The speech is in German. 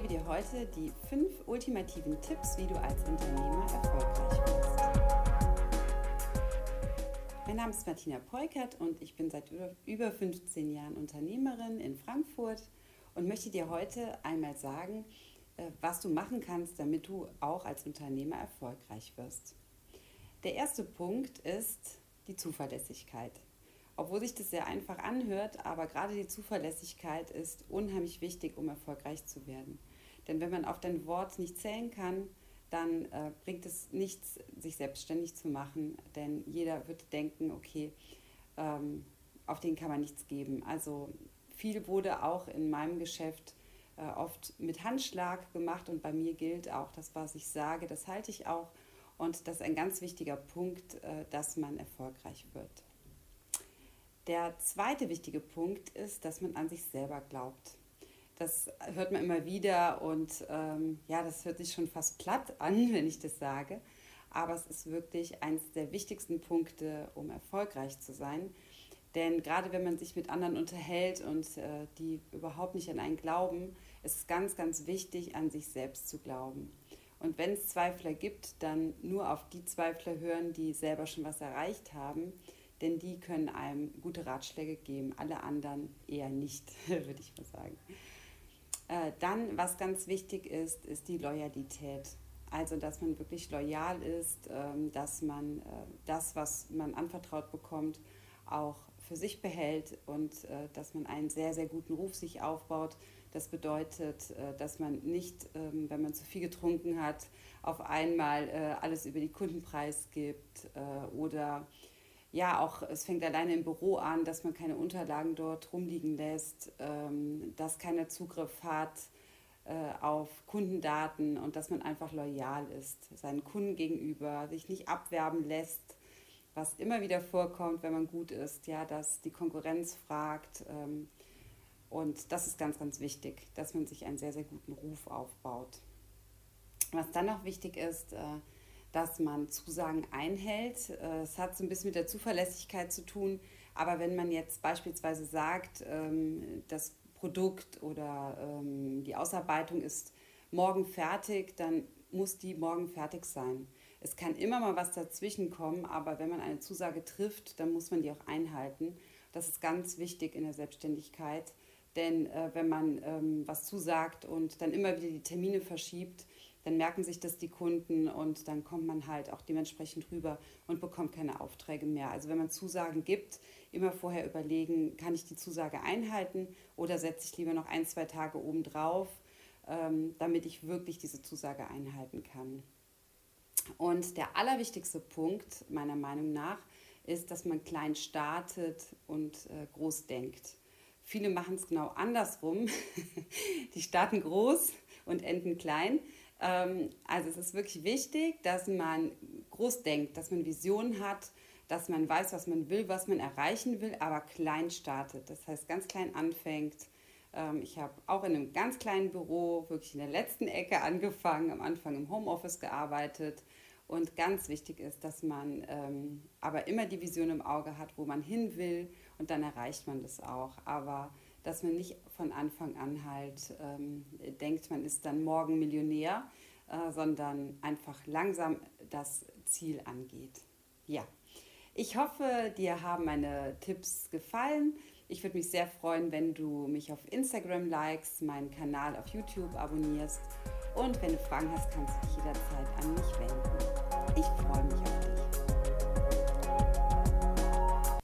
gebe dir heute die fünf ultimativen Tipps, wie du als Unternehmer erfolgreich wirst. Mein Name ist Martina Peukert und ich bin seit über 15 Jahren Unternehmerin in Frankfurt und möchte dir heute einmal sagen, äh, was du machen kannst, damit du auch als Unternehmer erfolgreich wirst. Der erste Punkt ist die Zuverlässigkeit. Obwohl sich das sehr einfach anhört, aber gerade die Zuverlässigkeit ist unheimlich wichtig, um erfolgreich zu werden. Denn wenn man auf dein Wort nicht zählen kann, dann äh, bringt es nichts, sich selbstständig zu machen, denn jeder wird denken, okay, ähm, auf den kann man nichts geben. Also viel wurde auch in meinem Geschäft äh, oft mit Handschlag gemacht und bei mir gilt auch, das, was ich sage, das halte ich auch. Und das ist ein ganz wichtiger Punkt, äh, dass man erfolgreich wird. Der zweite wichtige Punkt ist, dass man an sich selber glaubt. Das hört man immer wieder und ähm, ja, das hört sich schon fast platt an, wenn ich das sage. Aber es ist wirklich eines der wichtigsten Punkte, um erfolgreich zu sein. Denn gerade wenn man sich mit anderen unterhält und äh, die überhaupt nicht an einen glauben, ist es ganz, ganz wichtig, an sich selbst zu glauben. Und wenn es Zweifler gibt, dann nur auf die Zweifler hören, die selber schon was erreicht haben denn die können einem gute Ratschläge geben, alle anderen eher nicht, würde ich mal sagen. Äh, dann, was ganz wichtig ist, ist die Loyalität. Also, dass man wirklich loyal ist, ähm, dass man äh, das, was man anvertraut bekommt, auch für sich behält und äh, dass man einen sehr, sehr guten Ruf sich aufbaut. Das bedeutet, dass man nicht, ähm, wenn man zu viel getrunken hat, auf einmal alles über die Kundenpreis gibt oder ja, auch es fängt alleine im Büro an, dass man keine Unterlagen dort rumliegen lässt, ähm, dass keiner Zugriff hat äh, auf Kundendaten und dass man einfach loyal ist, seinen Kunden gegenüber, sich nicht abwerben lässt, was immer wieder vorkommt, wenn man gut ist, ja, dass die Konkurrenz fragt. Ähm, und das ist ganz, ganz wichtig, dass man sich einen sehr, sehr guten Ruf aufbaut. Was dann noch wichtig ist, äh, dass man Zusagen einhält. Äh, es hat so ein bisschen mit der Zuverlässigkeit zu tun. Aber wenn man jetzt beispielsweise sagt, ähm, das Produkt oder ähm, die Ausarbeitung ist morgen fertig, dann muss die morgen fertig sein. Es kann immer mal was dazwischen kommen, aber wenn man eine Zusage trifft, dann muss man die auch einhalten. Das ist ganz wichtig in der Selbstständigkeit, denn äh, wenn man ähm, was zusagt und dann immer wieder die Termine verschiebt, dann merken sich das die Kunden und dann kommt man halt auch dementsprechend rüber und bekommt keine Aufträge mehr. Also wenn man Zusagen gibt, immer vorher überlegen, kann ich die Zusage einhalten oder setze ich lieber noch ein, zwei Tage obendrauf, ähm, damit ich wirklich diese Zusage einhalten kann. Und der allerwichtigste Punkt meiner Meinung nach ist, dass man klein startet und äh, groß denkt. Viele machen es genau andersrum. Die starten groß und enden klein. Ähm, also es ist wirklich wichtig, dass man groß denkt, dass man Visionen hat, dass man weiß, was man will, was man erreichen will, aber klein startet. Das heißt, ganz klein anfängt. Ähm, ich habe auch in einem ganz kleinen Büro, wirklich in der letzten Ecke angefangen, am Anfang im Homeoffice gearbeitet. Und ganz wichtig ist, dass man ähm, aber immer die Vision im Auge hat, wo man hin will und dann erreicht man das auch. Aber dass man nicht von Anfang an halt ähm, denkt, man ist dann morgen Millionär, äh, sondern einfach langsam das Ziel angeht. Ja, ich hoffe, dir haben meine Tipps gefallen. Ich würde mich sehr freuen, wenn du mich auf Instagram likest, meinen Kanal auf YouTube abonnierst und wenn du Fragen hast, kannst du dich jederzeit an mich wenden.